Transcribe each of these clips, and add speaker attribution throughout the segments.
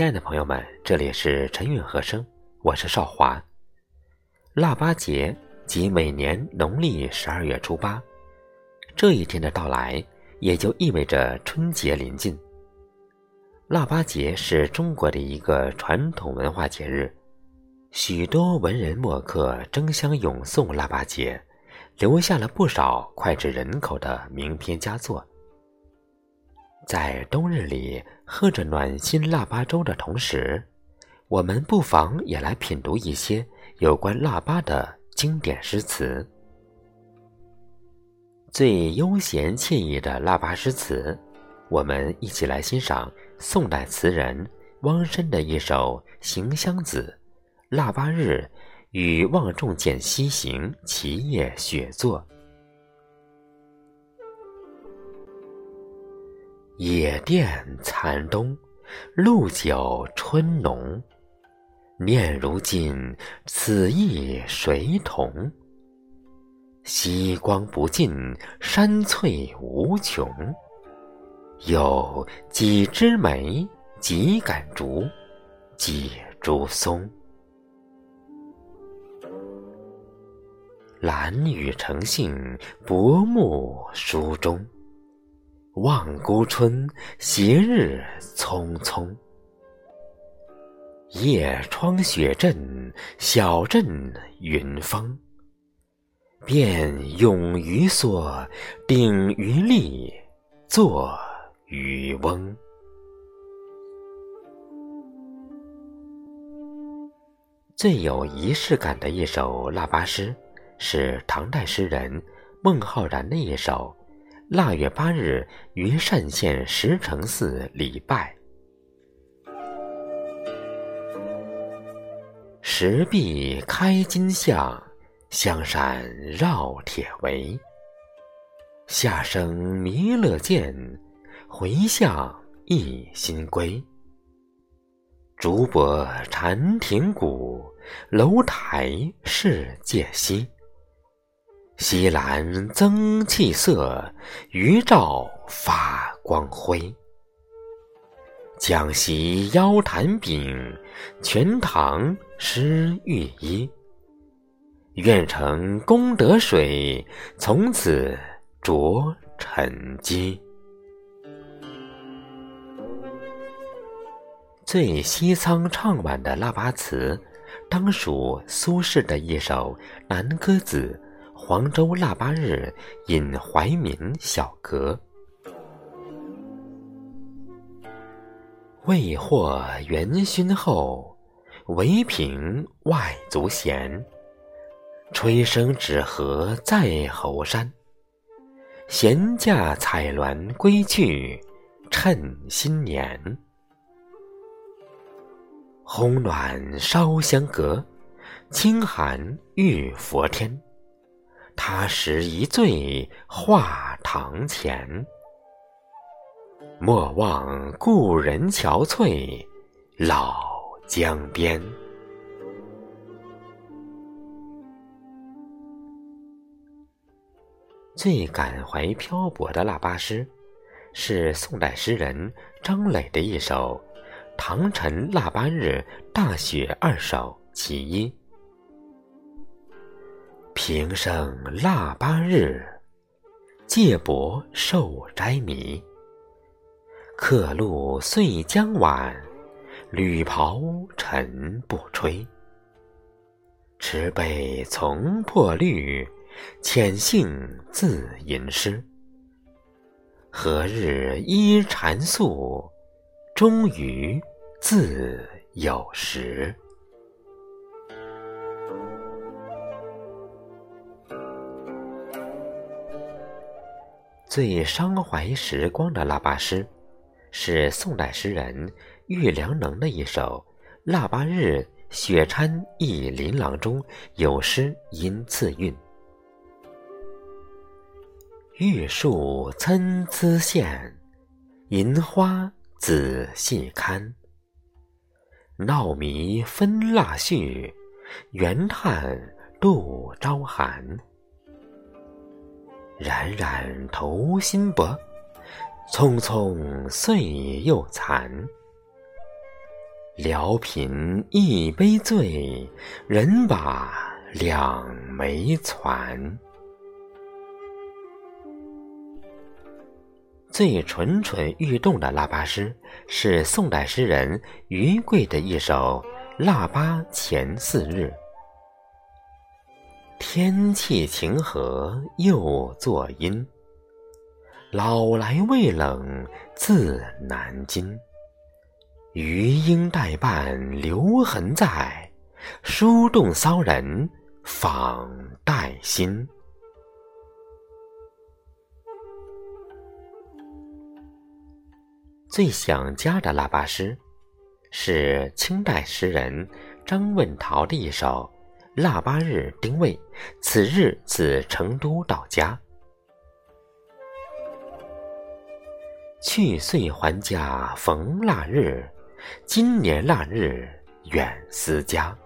Speaker 1: 亲爱的朋友们，这里是陈韵和声，我是少华。腊八节即每年农历十二月初八，这一天的到来，也就意味着春节临近。腊八节是中国的一个传统文化节日，许多文人墨客争相咏颂腊八节，留下了不少脍炙人口的名篇佳作。在冬日里喝着暖心腊八粥的同时，我们不妨也来品读一些有关腊八的经典诗词。最悠闲惬意的腊八诗词，我们一起来欣赏宋代词人汪申的一首《行香子·腊八日与望重见西行齐夜雪作》。野店残冬，露酒春浓。念如今，此意谁同？西光不尽，山翠无穷。有几枝梅，几杆竹，几株松。兰屿成杏，薄暮书中。望孤春，斜日匆匆。夜窗雪阵，小阵云风。便咏鱼梭，顶鱼笠，作渔翁。最有仪式感的一首腊八诗，是唐代诗人孟浩然的一首。腊月八日于单县石城寺礼拜，石壁开金像，香扇绕铁围。下生弥勒见，回向一心归。竹柏缠亭古，楼台是界西。西兰增气色，余照发光辉。将席邀坛饼，全堂施御衣。愿成功德水，从此着尘机。最西仓唱晚的腊八词，当属苏轼的一首《南歌子》。黄州腊八日饮怀民小阁，未获元勋后，唯凭外族闲。吹笙纸盒在侯山，闲驾彩鸾归去，趁新年。烘暖烧香阁，清寒遇佛天。他时一醉画堂前，莫忘故人憔悴老江边。最感怀漂泊的腊八诗，是宋代诗人张磊的一首《唐晨腊八日大雪二首·其一》。平生腊八日，借帛受斋迷。客路岁将晚，履袍尘不吹。持杯从破绿，浅兴自吟诗。何日依禅宿，终于自有时。最伤怀时光的腊八诗，是宋代诗人郁良能的一首《腊八日雪掺忆琳琅》中有诗吟次韵：“玉树参差现，银花仔细看。闹迷分腊序，圆叹度朝寒。”冉冉头新薄，匆匆岁又残。聊品一杯醉，人把两枚攒。最蠢蠢欲动的腊八诗，是宋代诗人余贵的一首《腊八前四日》。天气晴和又作阴，老来未冷自难禁。余音待伴留痕在，书动骚人访待心。最想家的腊八诗，是清代诗人张问陶的一首《腊八日丁未》，此日自成都到家，去岁还家逢腊日，今年腊日远思家。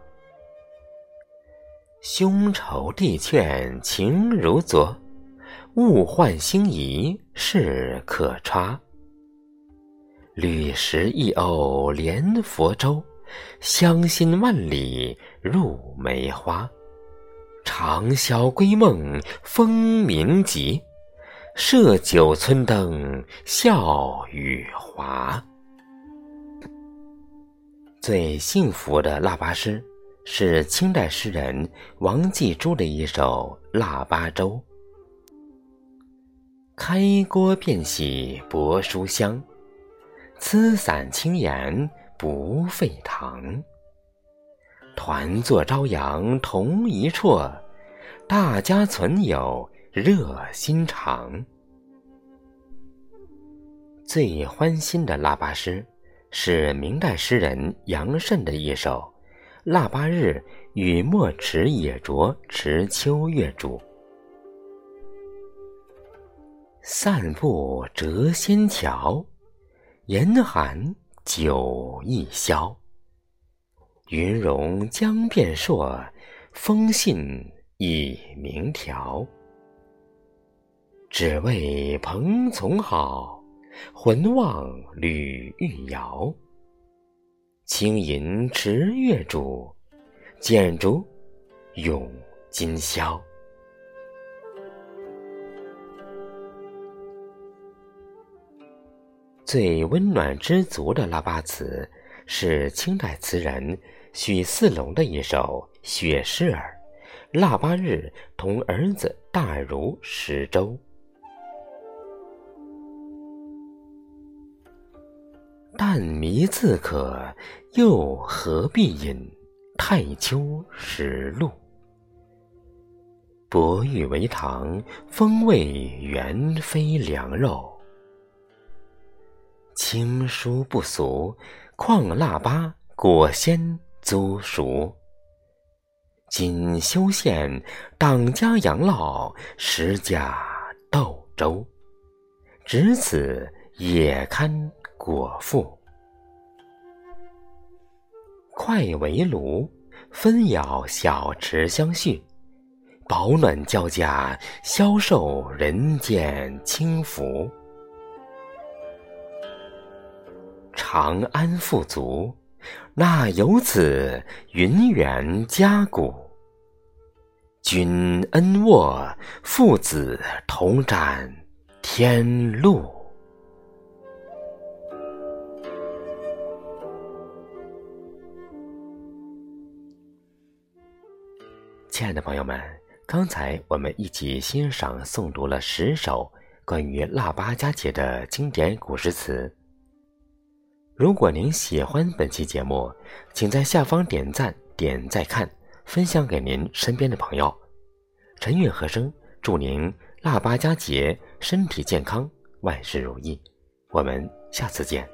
Speaker 1: 兄愁弟劝情如昨，物换星移事可差。履石一偶连佛舟，乡心万里入梅花。长宵归梦风鸣急，设酒村灯笑语华。最幸福的腊八诗，是清代诗人王继珠的一首《腊八粥》。开锅便喜薄书香。吃散轻言不费糖，团坐朝阳同一啜，大家存有热心肠。最欢欣的腊八诗，是明代诗人杨慎的一首《腊八日与墨池野酌池秋月主》。散步谪仙桥。严寒酒一宵，云容将变朔，风信已明条。只为蓬丛好，魂望吕玉瑶。轻吟持月主，剪烛咏今宵。最温暖知足的腊八词，是清代词人许四龙的一首《雪狮儿》。腊八日，同儿子大如食粥。但迷自可，又何必饮太秋实露？薄玉为糖，风味原非凉肉。青书不俗，况腊八果鲜租熟。锦修县党家养老，十家斗粥，值此也堪果腹。快围炉，分舀小池相续，保暖交加，消受人间清福。长安富足，那有此云远家谷？君恩渥，父子同沾天禄。亲爱的朋友们，刚才我们一起欣赏诵读了十首关于腊八佳节的经典古诗词。如果您喜欢本期节目，请在下方点赞、点再看、分享给您身边的朋友。陈韵和声祝您腊八佳节身体健康，万事如意。我们下次见。